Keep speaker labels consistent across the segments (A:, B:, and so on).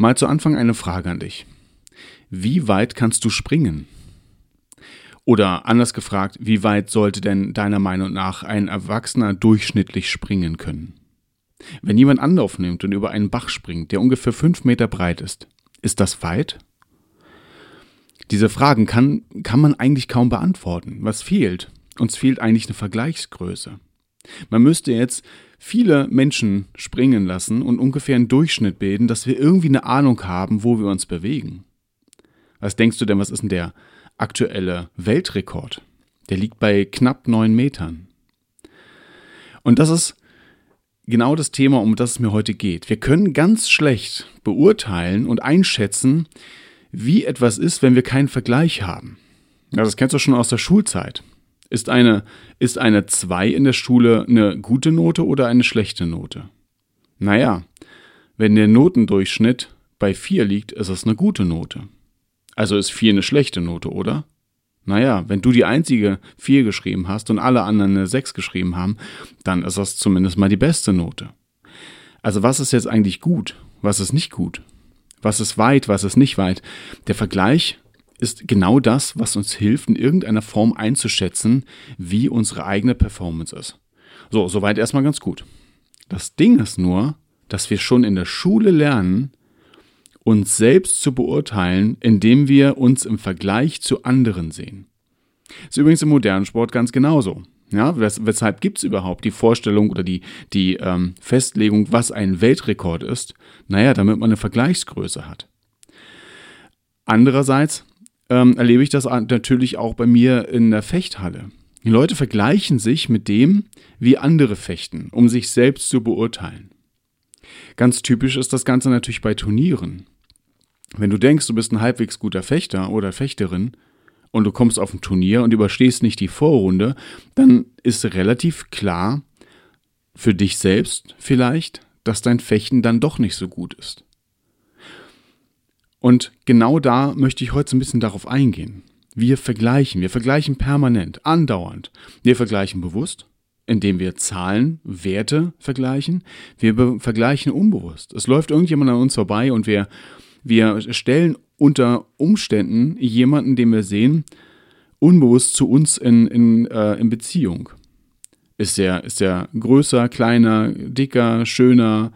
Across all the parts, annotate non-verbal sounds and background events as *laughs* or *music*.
A: Mal zu Anfang eine Frage an dich. Wie weit kannst du springen? Oder anders gefragt, wie weit sollte denn deiner Meinung nach ein Erwachsener durchschnittlich springen können? Wenn jemand Anlauf nimmt und über einen Bach springt, der ungefähr fünf Meter breit ist, ist das weit? Diese Fragen kann, kann man eigentlich kaum beantworten. Was fehlt? Uns fehlt eigentlich eine Vergleichsgröße. Man müsste jetzt viele Menschen springen lassen und ungefähr einen Durchschnitt bilden, dass wir irgendwie eine Ahnung haben, wo wir uns bewegen. Was denkst du denn, was ist denn der aktuelle Weltrekord? Der liegt bei knapp neun Metern. Und das ist genau das Thema, um das es mir heute geht. Wir können ganz schlecht beurteilen und einschätzen, wie etwas ist, wenn wir keinen Vergleich haben. Ja, das kennst du schon aus der Schulzeit. Ist eine, ist eine 2 in der Schule eine gute Note oder eine schlechte Note? Naja, wenn der Notendurchschnitt bei 4 liegt, ist es eine gute Note. Also ist 4 eine schlechte Note, oder? Naja, wenn du die einzige 4 geschrieben hast und alle anderen eine 6 geschrieben haben, dann ist das zumindest mal die beste Note. Also was ist jetzt eigentlich gut? Was ist nicht gut? Was ist weit? Was ist nicht weit? Der Vergleich ist genau das, was uns hilft, in irgendeiner Form einzuschätzen, wie unsere eigene Performance ist. So, soweit erstmal ganz gut. Das Ding ist nur, dass wir schon in der Schule lernen, uns selbst zu beurteilen, indem wir uns im Vergleich zu anderen sehen. ist übrigens im modernen Sport ganz genauso. Ja, wes weshalb gibt es überhaupt die Vorstellung oder die, die ähm, Festlegung, was ein Weltrekord ist? Naja, damit man eine Vergleichsgröße hat. Andererseits ähm, erlebe ich das natürlich auch bei mir in der Fechthalle. Die Leute vergleichen sich mit dem, wie andere fechten, um sich selbst zu beurteilen. Ganz typisch ist das Ganze natürlich bei Turnieren. Wenn du denkst, du bist ein halbwegs guter Fechter oder Fechterin und du kommst auf ein Turnier und überstehst nicht die Vorrunde, dann ist relativ klar für dich selbst vielleicht, dass dein Fechten dann doch nicht so gut ist. Und genau da möchte ich heute so ein bisschen darauf eingehen. Wir vergleichen, wir vergleichen permanent, andauernd. Wir vergleichen bewusst, indem wir Zahlen, Werte vergleichen. Wir vergleichen unbewusst. Es läuft irgendjemand an uns vorbei und wir, wir stellen unter Umständen jemanden, den wir sehen, unbewusst zu uns in, in, äh, in Beziehung. Ist der, ist der größer, kleiner, dicker, schöner,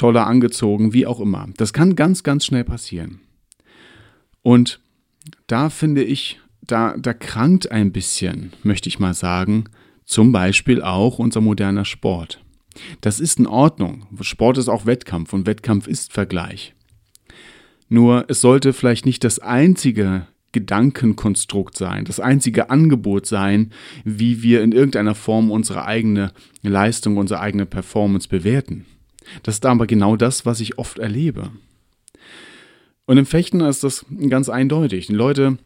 A: toller angezogen, wie auch immer. Das kann ganz, ganz schnell passieren. Und da finde ich, da, da krankt ein bisschen, möchte ich mal sagen, zum Beispiel auch unser moderner Sport. Das ist in Ordnung. Sport ist auch Wettkampf und Wettkampf ist Vergleich. Nur es sollte vielleicht nicht das einzige Gedankenkonstrukt sein, das einzige Angebot sein, wie wir in irgendeiner Form unsere eigene Leistung, unsere eigene Performance bewerten. Das ist aber genau das, was ich oft erlebe. Und im Fechten ist das ganz eindeutig. Die Leute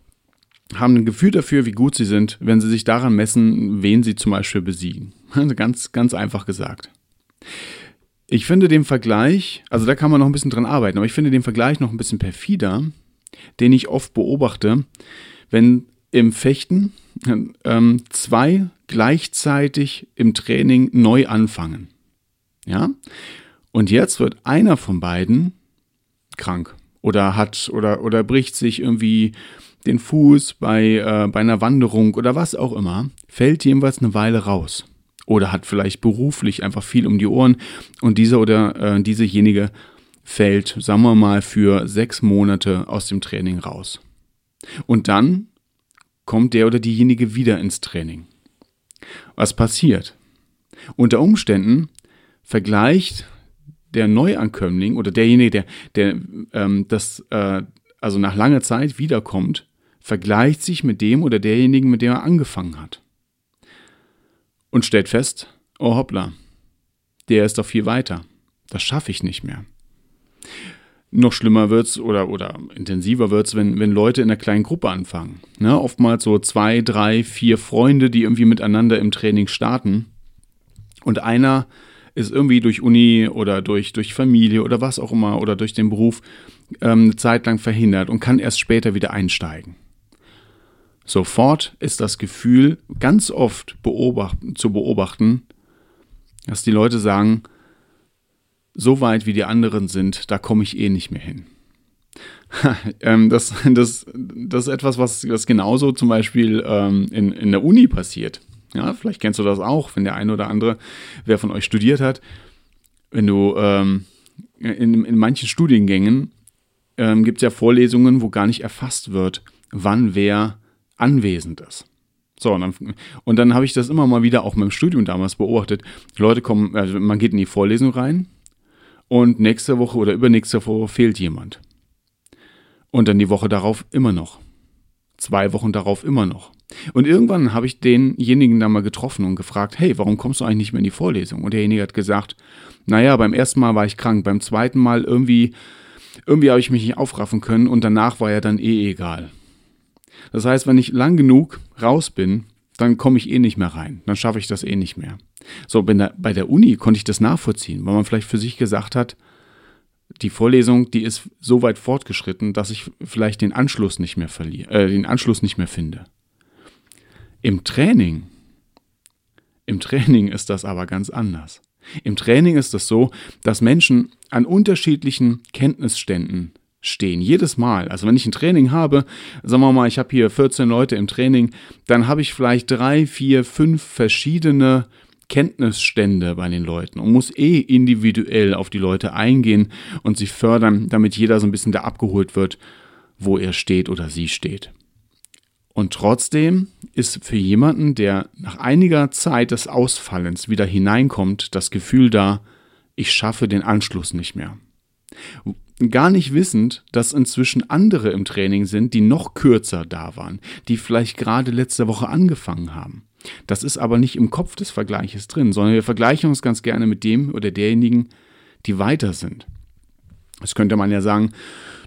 A: haben ein Gefühl dafür, wie gut sie sind, wenn sie sich daran messen, wen sie zum Beispiel besiegen. Also ganz, ganz einfach gesagt. Ich finde den Vergleich, also da kann man noch ein bisschen dran arbeiten, aber ich finde den Vergleich noch ein bisschen perfider, den ich oft beobachte, wenn im Fechten ähm, zwei gleichzeitig im Training neu anfangen. Ja? Und jetzt wird einer von beiden krank oder hat oder, oder bricht sich irgendwie den Fuß bei, äh, bei einer Wanderung oder was auch immer, fällt jedenfalls eine Weile raus. Oder hat vielleicht beruflich einfach viel um die Ohren und dieser oder äh, diesejenige fällt, sagen wir mal, für sechs Monate aus dem Training raus. Und dann kommt der oder diejenige wieder ins Training. Was passiert? Unter Umständen vergleicht der Neuankömmling oder derjenige, der, der ähm, das äh, also nach langer Zeit wiederkommt, vergleicht sich mit dem oder derjenigen, mit dem er angefangen hat. Und stellt fest, oh hoppla, der ist doch viel weiter. Das schaffe ich nicht mehr. Noch schlimmer wird's oder, oder intensiver wird's, wenn, wenn Leute in einer kleinen Gruppe anfangen. Ne? Oftmals so zwei, drei, vier Freunde, die irgendwie miteinander im Training starten. Und einer ist irgendwie durch Uni oder durch, durch Familie oder was auch immer oder durch den Beruf ähm, eine Zeit lang verhindert und kann erst später wieder einsteigen. Sofort ist das Gefühl ganz oft beobachten, zu beobachten, dass die Leute sagen, so weit wie die anderen sind, da komme ich eh nicht mehr hin. *laughs* ähm, das, das, das ist etwas, was, was genauso zum Beispiel ähm, in, in der Uni passiert. Ja, vielleicht kennst du das auch, wenn der eine oder andere, wer von euch studiert hat, wenn du ähm, in, in manchen Studiengängen ähm, gibt es ja Vorlesungen, wo gar nicht erfasst wird, wann wer anwesend ist. So, und dann, dann habe ich das immer mal wieder auch mit dem Studium damals beobachtet. Leute kommen, also man geht in die Vorlesung rein und nächste Woche oder übernächste Woche fehlt jemand. Und dann die Woche darauf immer noch. Zwei Wochen darauf immer noch. Und irgendwann habe ich denjenigen da mal getroffen und gefragt, hey, warum kommst du eigentlich nicht mehr in die Vorlesung? Und derjenige hat gesagt, naja, beim ersten Mal war ich krank, beim zweiten Mal irgendwie, irgendwie habe ich mich nicht aufraffen können und danach war ja dann eh egal. Das heißt, wenn ich lang genug raus bin, dann komme ich eh nicht mehr rein. Dann schaffe ich das eh nicht mehr. So, bei der Uni konnte ich das nachvollziehen, weil man vielleicht für sich gesagt hat, die Vorlesung, die ist so weit fortgeschritten, dass ich vielleicht den Anschluss nicht mehr verliere, äh, den Anschluss nicht mehr finde. Im Training, im Training ist das aber ganz anders. Im Training ist es so, dass Menschen an unterschiedlichen Kenntnisständen stehen. Jedes Mal. Also wenn ich ein Training habe, sagen wir mal, ich habe hier 14 Leute im Training, dann habe ich vielleicht drei, vier, fünf verschiedene Kenntnisstände bei den Leuten und muss eh individuell auf die Leute eingehen und sie fördern, damit jeder so ein bisschen da abgeholt wird, wo er steht oder sie steht. Und trotzdem ist für jemanden, der nach einiger Zeit des Ausfallens wieder hineinkommt, das Gefühl da, ich schaffe den Anschluss nicht mehr gar nicht wissend, dass inzwischen andere im Training sind, die noch kürzer da waren, die vielleicht gerade letzte Woche angefangen haben. Das ist aber nicht im Kopf des Vergleiches drin, sondern wir vergleichen uns ganz gerne mit dem oder derjenigen, die weiter sind. Das könnte man ja sagen,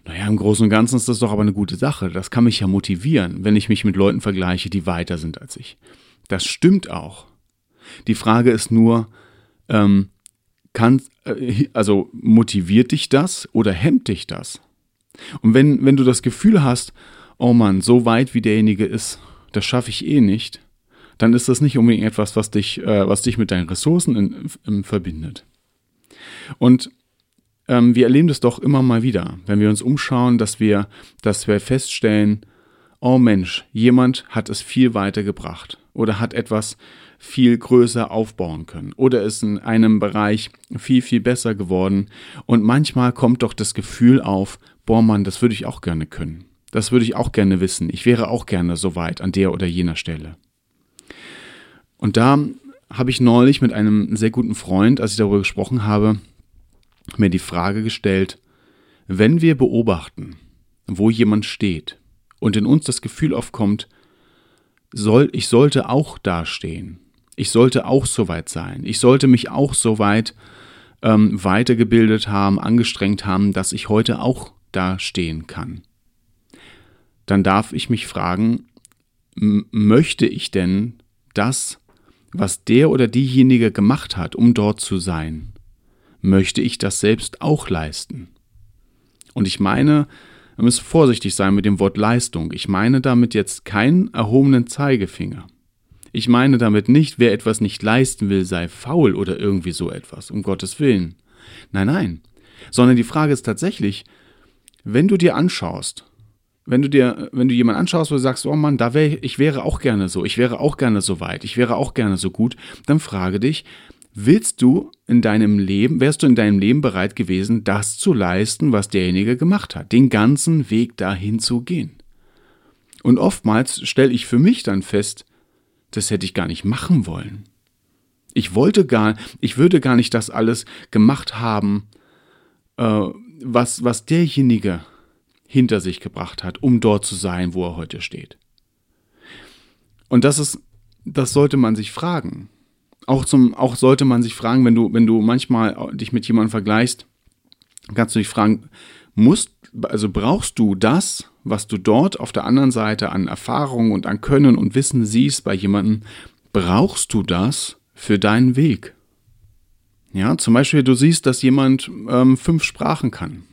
A: naja, im Großen und Ganzen ist das doch aber eine gute Sache. Das kann mich ja motivieren, wenn ich mich mit Leuten vergleiche, die weiter sind als ich. Das stimmt auch. Die Frage ist nur, ähm, kann, äh, also motiviert dich das oder hemmt dich das? Und wenn, wenn du das Gefühl hast, oh Mann, so weit wie derjenige ist, das schaffe ich eh nicht, dann ist das nicht unbedingt etwas, was dich, äh, was dich mit deinen Ressourcen in, in, verbindet. Und ähm, wir erleben das doch immer mal wieder, wenn wir uns umschauen, dass wir, dass wir feststellen, oh Mensch, jemand hat es viel weiter gebracht oder hat etwas viel größer aufbauen können oder ist in einem Bereich viel, viel besser geworden. Und manchmal kommt doch das Gefühl auf, boah Mann, das würde ich auch gerne können. Das würde ich auch gerne wissen. Ich wäre auch gerne so weit an der oder jener Stelle. Und da habe ich neulich mit einem sehr guten Freund, als ich darüber gesprochen habe, mir die Frage gestellt, wenn wir beobachten, wo jemand steht und in uns das Gefühl aufkommt, soll, ich sollte auch dastehen, ich sollte auch so weit sein. Ich sollte mich auch so weit ähm, weitergebildet haben, angestrengt haben, dass ich heute auch da stehen kann. Dann darf ich mich fragen, möchte ich denn das, was der oder diejenige gemacht hat, um dort zu sein, möchte ich das selbst auch leisten? Und ich meine, wir müssen vorsichtig sein mit dem Wort Leistung. Ich meine damit jetzt keinen erhobenen Zeigefinger. Ich meine damit nicht, wer etwas nicht leisten will, sei faul oder irgendwie so etwas, um Gottes Willen. Nein, nein. Sondern die Frage ist tatsächlich, wenn du dir anschaust, wenn du dir, wenn du jemanden anschaust, wo du sagst, oh Mann, da wäre ich wäre auch gerne so, ich wäre auch gerne so weit, ich wäre auch gerne so gut, dann frage dich, willst du in deinem Leben, wärst du in deinem Leben bereit gewesen, das zu leisten, was derjenige gemacht hat, den ganzen Weg dahin zu gehen? Und oftmals stelle ich für mich dann fest, das hätte ich gar nicht machen wollen. Ich wollte gar, ich würde gar nicht das alles gemacht haben, äh, was, was derjenige hinter sich gebracht hat, um dort zu sein, wo er heute steht. Und das ist, das sollte man sich fragen. Auch zum, auch sollte man sich fragen, wenn du, wenn du manchmal dich mit jemandem vergleichst, kannst du dich fragen, musst, also brauchst du das, was du dort auf der anderen Seite an Erfahrung und an Können und Wissen siehst bei jemandem, brauchst du das für deinen Weg? Ja, zum Beispiel, du siehst, dass jemand ähm, fünf Sprachen kann.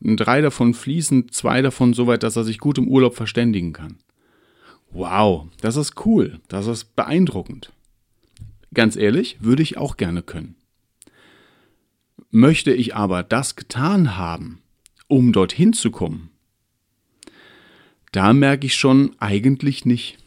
A: Drei davon fließend, zwei davon so weit, dass er sich gut im Urlaub verständigen kann. Wow, das ist cool, das ist beeindruckend. Ganz ehrlich, würde ich auch gerne können. Möchte ich aber das getan haben, um dorthin zu kommen, da merke ich schon eigentlich nicht.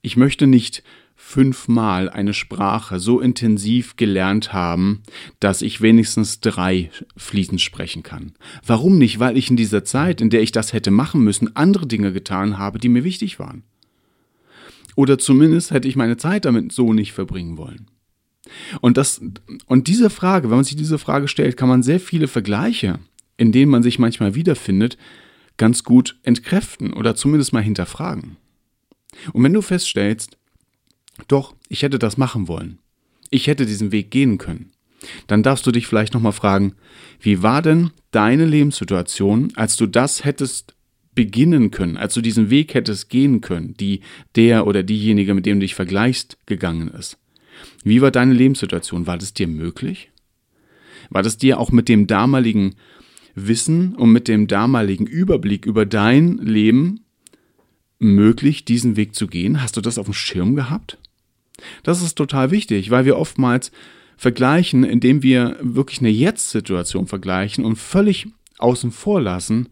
A: Ich möchte nicht fünfmal eine Sprache so intensiv gelernt haben, dass ich wenigstens drei fließend sprechen kann. Warum nicht? Weil ich in dieser Zeit, in der ich das hätte machen müssen, andere Dinge getan habe, die mir wichtig waren. Oder zumindest hätte ich meine Zeit damit so nicht verbringen wollen. Und, das, und diese Frage, wenn man sich diese Frage stellt, kann man sehr viele Vergleiche, in denen man sich manchmal wiederfindet, ganz gut entkräften oder zumindest mal hinterfragen. Und wenn du feststellst, doch, ich hätte das machen wollen, ich hätte diesen Weg gehen können, dann darfst du dich vielleicht nochmal fragen, wie war denn deine Lebenssituation, als du das hättest beginnen können, als du diesen Weg hättest gehen können, die der oder diejenige, mit dem du dich vergleichst, gegangen ist? Wie war deine Lebenssituation? War das dir möglich? War das dir auch mit dem damaligen Wissen und mit dem damaligen Überblick über dein Leben möglich, diesen Weg zu gehen? Hast du das auf dem Schirm gehabt? Das ist total wichtig, weil wir oftmals vergleichen, indem wir wirklich eine Jetzt-Situation vergleichen und völlig außen vor lassen,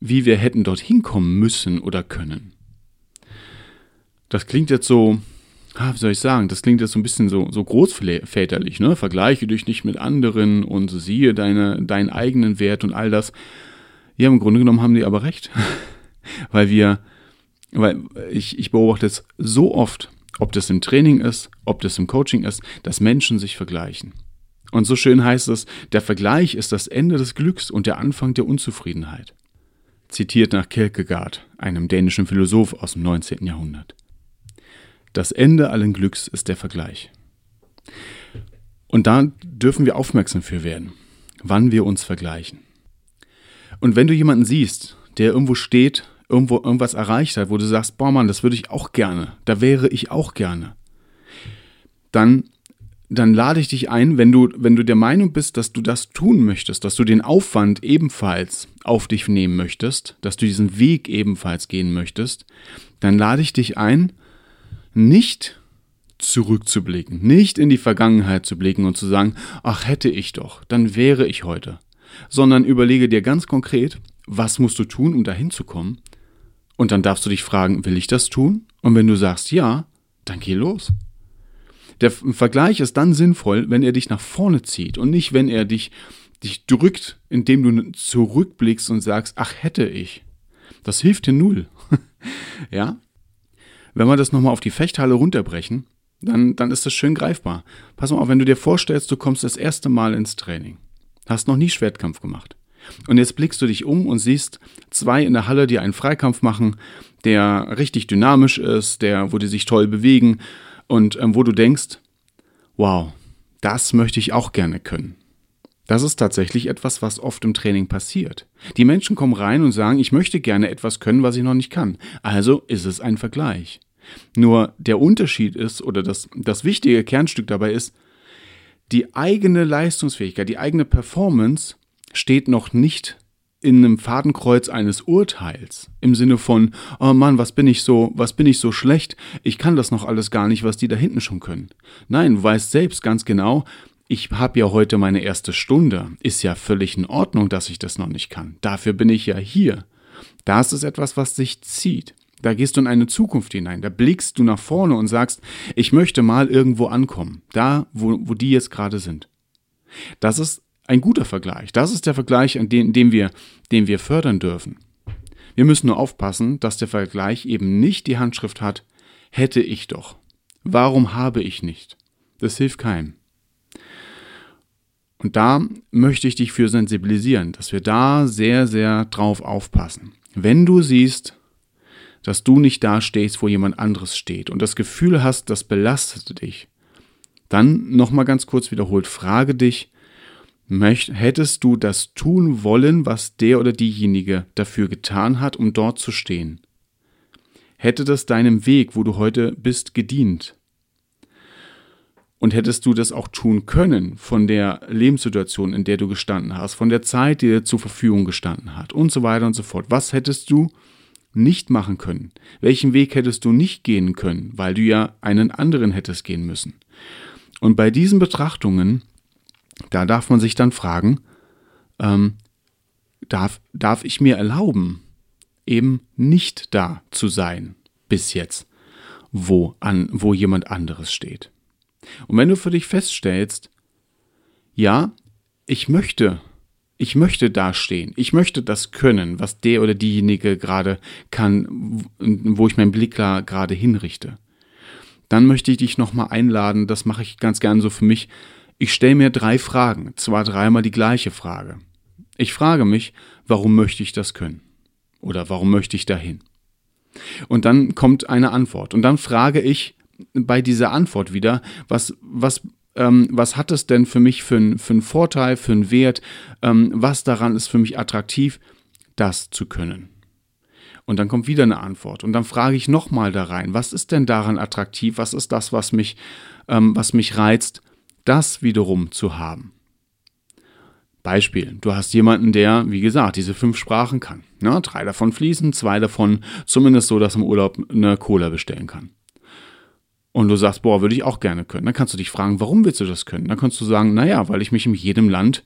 A: wie wir hätten dorthin kommen müssen oder können. Das klingt jetzt so ah, wie soll ich sagen, das klingt jetzt so ein bisschen so, so großväterlich, ne? Vergleiche dich nicht mit anderen und siehe deine, deinen eigenen Wert und all das. Ja, im Grunde genommen haben die aber recht. *laughs* weil wir, weil ich, ich beobachte es so oft, ob das im Training ist, ob das im Coaching ist, dass Menschen sich vergleichen. Und so schön heißt es, der Vergleich ist das Ende des Glücks und der Anfang der Unzufriedenheit. Zitiert nach Kierkegaard, einem dänischen Philosoph aus dem 19. Jahrhundert. Das Ende allen Glücks ist der Vergleich. Und da dürfen wir aufmerksam für werden, wann wir uns vergleichen. Und wenn du jemanden siehst, der irgendwo steht, irgendwo irgendwas erreicht hat, wo du sagst, boah Mann, das würde ich auch gerne, da wäre ich auch gerne, dann, dann lade ich dich ein, wenn du, wenn du der Meinung bist, dass du das tun möchtest, dass du den Aufwand ebenfalls auf dich nehmen möchtest, dass du diesen Weg ebenfalls gehen möchtest, dann lade ich dich ein, nicht zurückzublicken, nicht in die Vergangenheit zu blicken und zu sagen, ach hätte ich doch, dann wäre ich heute, sondern überlege dir ganz konkret, was musst du tun, um dahin zu kommen? Und dann darfst du dich fragen, will ich das tun? Und wenn du sagst ja, dann geh los. Der Vergleich ist dann sinnvoll, wenn er dich nach vorne zieht und nicht, wenn er dich, dich drückt, indem du zurückblickst und sagst, ach hätte ich. Das hilft dir null. *laughs* ja? Wenn wir das nochmal auf die Fechthalle runterbrechen, dann, dann ist das schön greifbar. Pass mal auf, wenn du dir vorstellst, du kommst das erste Mal ins Training, hast noch nie Schwertkampf gemacht. Und jetzt blickst du dich um und siehst zwei in der Halle, die einen Freikampf machen, der richtig dynamisch ist, der, wo die sich toll bewegen und ähm, wo du denkst, wow, das möchte ich auch gerne können. Das ist tatsächlich etwas, was oft im Training passiert. Die Menschen kommen rein und sagen, ich möchte gerne etwas können, was ich noch nicht kann. Also ist es ein Vergleich. Nur der Unterschied ist, oder das, das wichtige Kernstück dabei ist, die eigene Leistungsfähigkeit, die eigene Performance steht noch nicht in einem Fadenkreuz eines Urteils im Sinne von oh Mann, was bin ich so, was bin ich so schlecht, ich kann das noch alles gar nicht, was die da hinten schon können. Nein, du weißt selbst ganz genau, ich habe ja heute meine erste Stunde, ist ja völlig in Ordnung, dass ich das noch nicht kann. Dafür bin ich ja hier. Das ist etwas, was sich zieht. Da gehst du in eine Zukunft hinein, da blickst du nach vorne und sagst, ich möchte mal irgendwo ankommen, da, wo, wo die jetzt gerade sind. Das ist ein guter Vergleich. Das ist der Vergleich, an den, den, wir, den wir fördern dürfen. Wir müssen nur aufpassen, dass der Vergleich eben nicht die Handschrift hat, hätte ich doch. Warum habe ich nicht? Das hilft keinem. Und da möchte ich dich für sensibilisieren, dass wir da sehr, sehr drauf aufpassen. Wenn du siehst, dass du nicht da stehst, wo jemand anderes steht und das Gefühl hast, das belastet dich, dann nochmal ganz kurz wiederholt, frage dich, Möcht, hättest du das tun wollen, was der oder diejenige dafür getan hat, um dort zu stehen? Hätte das deinem Weg, wo du heute bist, gedient? Und hättest du das auch tun können von der Lebenssituation, in der du gestanden hast, von der Zeit, die dir zur Verfügung gestanden hat und so weiter und so fort. Was hättest du nicht machen können? Welchen Weg hättest du nicht gehen können, weil du ja einen anderen hättest gehen müssen? Und bei diesen Betrachtungen, da darf man sich dann fragen, ähm, darf, darf ich mir erlauben, eben nicht da zu sein bis jetzt, wo, an, wo jemand anderes steht? Und wenn du für dich feststellst, ja, ich möchte, ich möchte dastehen, ich möchte das können, was der oder diejenige gerade kann, wo ich meinen Blick gerade hinrichte, dann möchte ich dich nochmal einladen, das mache ich ganz gern so für mich. Ich stelle mir drei Fragen, zwar dreimal die gleiche Frage. Ich frage mich, warum möchte ich das können? Oder warum möchte ich dahin? Und dann kommt eine Antwort. Und dann frage ich, bei dieser Antwort wieder, was, was, ähm, was hat es denn für mich für, für einen Vorteil, für einen Wert, ähm, was daran ist für mich attraktiv, das zu können. Und dann kommt wieder eine Antwort. Und dann frage ich nochmal da rein, was ist denn daran attraktiv, was ist das, was mich, ähm, was mich reizt, das wiederum zu haben. Beispiel, du hast jemanden, der, wie gesagt, diese fünf Sprachen kann. Ne? Drei davon fließen, zwei davon zumindest so, dass im Urlaub eine Cola bestellen kann und du sagst, boah, würde ich auch gerne können, dann kannst du dich fragen, warum willst du das können? Dann kannst du sagen, naja, weil ich mich in jedem Land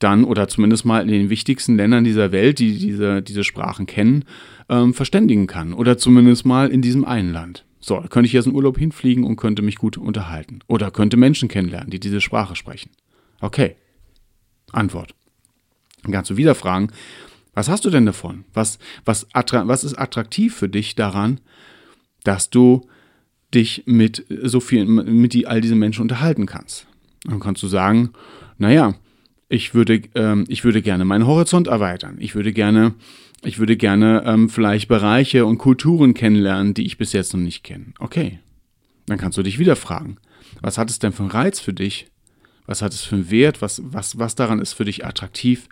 A: dann oder zumindest mal in den wichtigsten Ländern dieser Welt, die diese, diese Sprachen kennen, ähm, verständigen kann. Oder zumindest mal in diesem einen Land. So, könnte ich jetzt in Urlaub hinfliegen und könnte mich gut unterhalten. Oder könnte Menschen kennenlernen, die diese Sprache sprechen. Okay. Antwort. Dann kannst du wieder fragen, was hast du denn davon? Was, was, was ist attraktiv für dich daran, dass du dich mit so vielen, mit die, all diesen Menschen unterhalten kannst. Dann kannst du sagen, naja, ich würde, ähm, ich würde gerne meinen Horizont erweitern. Ich würde gerne, ich würde gerne ähm, vielleicht Bereiche und Kulturen kennenlernen, die ich bis jetzt noch nicht kenne. Okay. Dann kannst du dich wieder fragen, was hat es denn für einen Reiz für dich? Was hat es für einen Wert? Was, was, was daran ist für dich attraktiv,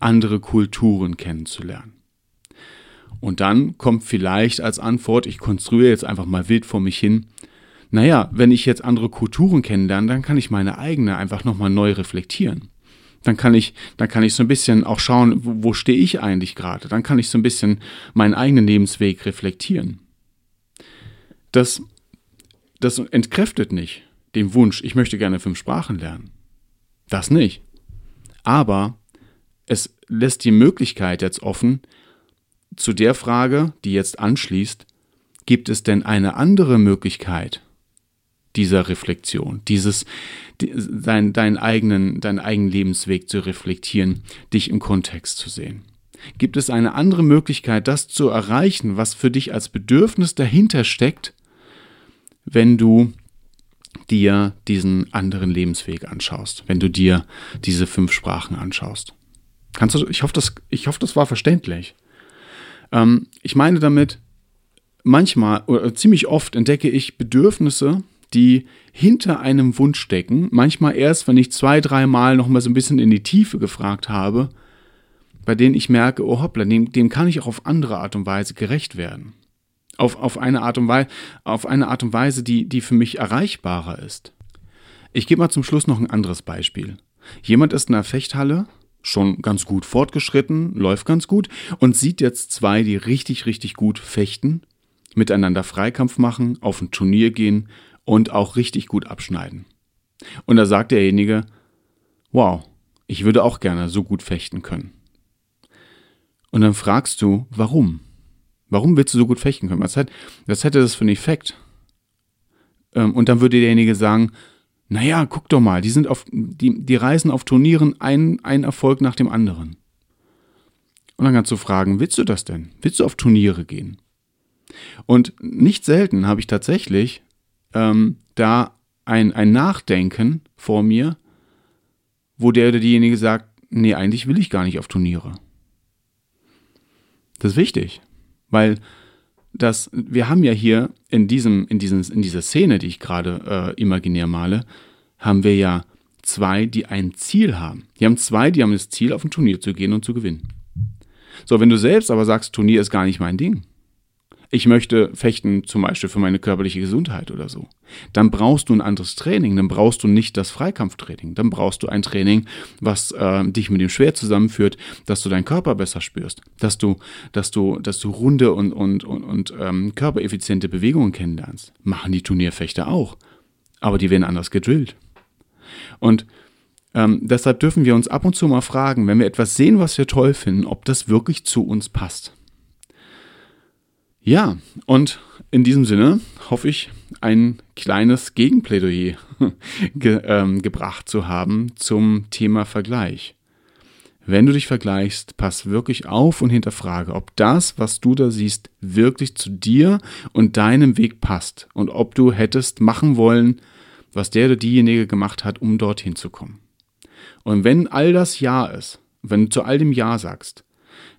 A: andere Kulturen kennenzulernen? Und dann kommt vielleicht als Antwort, ich konstruiere jetzt einfach mal wild vor mich hin, naja, wenn ich jetzt andere Kulturen kennenlerne, dann kann ich meine eigene einfach nochmal neu reflektieren. Dann kann ich, dann kann ich so ein bisschen auch schauen, wo, wo stehe ich eigentlich gerade. Dann kann ich so ein bisschen meinen eigenen Lebensweg reflektieren. Das, das entkräftet nicht den Wunsch, ich möchte gerne fünf Sprachen lernen. Das nicht. Aber es lässt die Möglichkeit jetzt offen, zu der Frage, die jetzt anschließt, gibt es denn eine andere Möglichkeit dieser Reflexion, dieses dein, deinen, eigenen, deinen eigenen Lebensweg zu reflektieren, dich im Kontext zu sehen? Gibt es eine andere Möglichkeit, das zu erreichen, was für dich als Bedürfnis dahinter steckt, wenn du dir diesen anderen Lebensweg anschaust, wenn du dir diese fünf Sprachen anschaust? Kannst du, ich hoffe, das, ich hoffe, das war verständlich. Ähm, ich meine damit, manchmal oder ziemlich oft entdecke ich Bedürfnisse, die hinter einem Wunsch stecken. Manchmal erst, wenn ich zwei, dreimal noch mal so ein bisschen in die Tiefe gefragt habe, bei denen ich merke, oh hoppla, dem, dem kann ich auch auf andere Art und Weise gerecht werden. Auf, auf, eine, Art und Weise, auf eine Art und Weise, die, die für mich erreichbarer ist. Ich gebe mal zum Schluss noch ein anderes Beispiel. Jemand ist in einer Fechthalle schon ganz gut fortgeschritten, läuft ganz gut und sieht jetzt zwei, die richtig, richtig gut fechten, miteinander Freikampf machen, auf ein Turnier gehen und auch richtig gut abschneiden. Und da sagt derjenige, wow, ich würde auch gerne so gut fechten können. Und dann fragst du, warum? Warum willst du so gut fechten können? Was, hat, was hätte das für einen Effekt? Ähm, und dann würde derjenige sagen, naja, guck doch mal, die sind auf, die, die reisen auf Turnieren ein, ein Erfolg nach dem anderen. Und dann kannst du fragen, willst du das denn? Willst du auf Turniere gehen? Und nicht selten habe ich tatsächlich ähm, da ein, ein Nachdenken vor mir, wo der oder diejenige sagt, nee, eigentlich will ich gar nicht auf Turniere. Das ist wichtig, weil dass wir haben ja hier in diesem, in diesem, in dieser Szene, die ich gerade äh, imaginär male, haben wir ja zwei, die ein Ziel haben. Die haben zwei, die haben das Ziel, auf ein Turnier zu gehen und zu gewinnen. So, wenn du selbst aber sagst, Turnier ist gar nicht mein Ding, ich möchte fechten zum Beispiel für meine körperliche Gesundheit oder so, dann brauchst du ein anderes Training, dann brauchst du nicht das Freikampftraining, dann brauchst du ein Training, was äh, dich mit dem Schwert zusammenführt, dass du deinen Körper besser spürst, dass du, dass du, dass du runde und, und, und, und ähm, körpereffiziente Bewegungen kennenlernst. Machen die Turnierfechter auch, aber die werden anders gedrillt. Und ähm, deshalb dürfen wir uns ab und zu mal fragen, wenn wir etwas sehen, was wir toll finden, ob das wirklich zu uns passt. Ja, und in diesem Sinne hoffe ich, ein kleines Gegenplädoyer *laughs* ge ähm, gebracht zu haben zum Thema Vergleich. Wenn du dich vergleichst, pass wirklich auf und hinterfrage, ob das, was du da siehst, wirklich zu dir und deinem Weg passt und ob du hättest machen wollen, was der oder diejenige gemacht hat, um dorthin zu kommen. Und wenn all das Ja ist, wenn du zu all dem Ja sagst,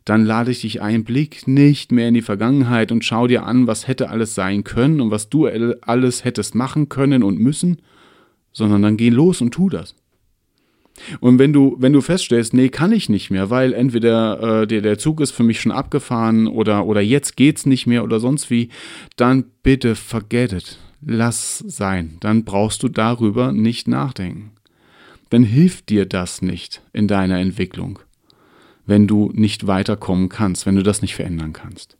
A: dann lade ich dich ein, blick nicht mehr in die Vergangenheit und schau dir an, was hätte alles sein können und was du alles hättest machen können und müssen, sondern dann geh los und tu das. Und wenn du, wenn du feststellst, nee, kann ich nicht mehr, weil entweder äh, der, der Zug ist für mich schon abgefahren oder, oder jetzt geht's nicht mehr oder sonst wie, dann bitte forget it. Lass sein. Dann brauchst du darüber nicht nachdenken. Dann hilft dir das nicht in deiner Entwicklung wenn du nicht weiterkommen kannst, wenn du das nicht verändern kannst.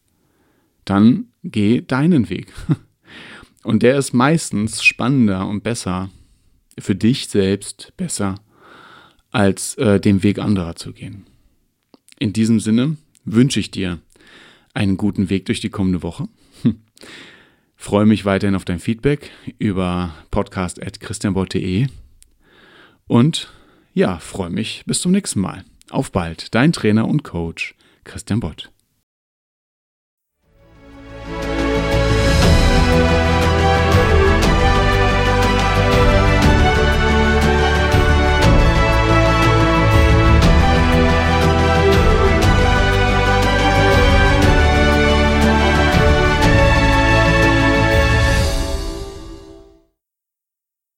A: Dann geh deinen Weg. *laughs* Und der ist meistens spannender und besser, für dich selbst besser, als äh, den Weg anderer zu gehen. In diesem Sinne wünsche ich dir einen guten Weg durch die kommende Woche. *laughs* Freue mich weiterhin auf dein Feedback über podcast.christianbolt.de und ja, freue mich bis zum nächsten Mal. Auf bald, dein Trainer und Coach Christian Bott.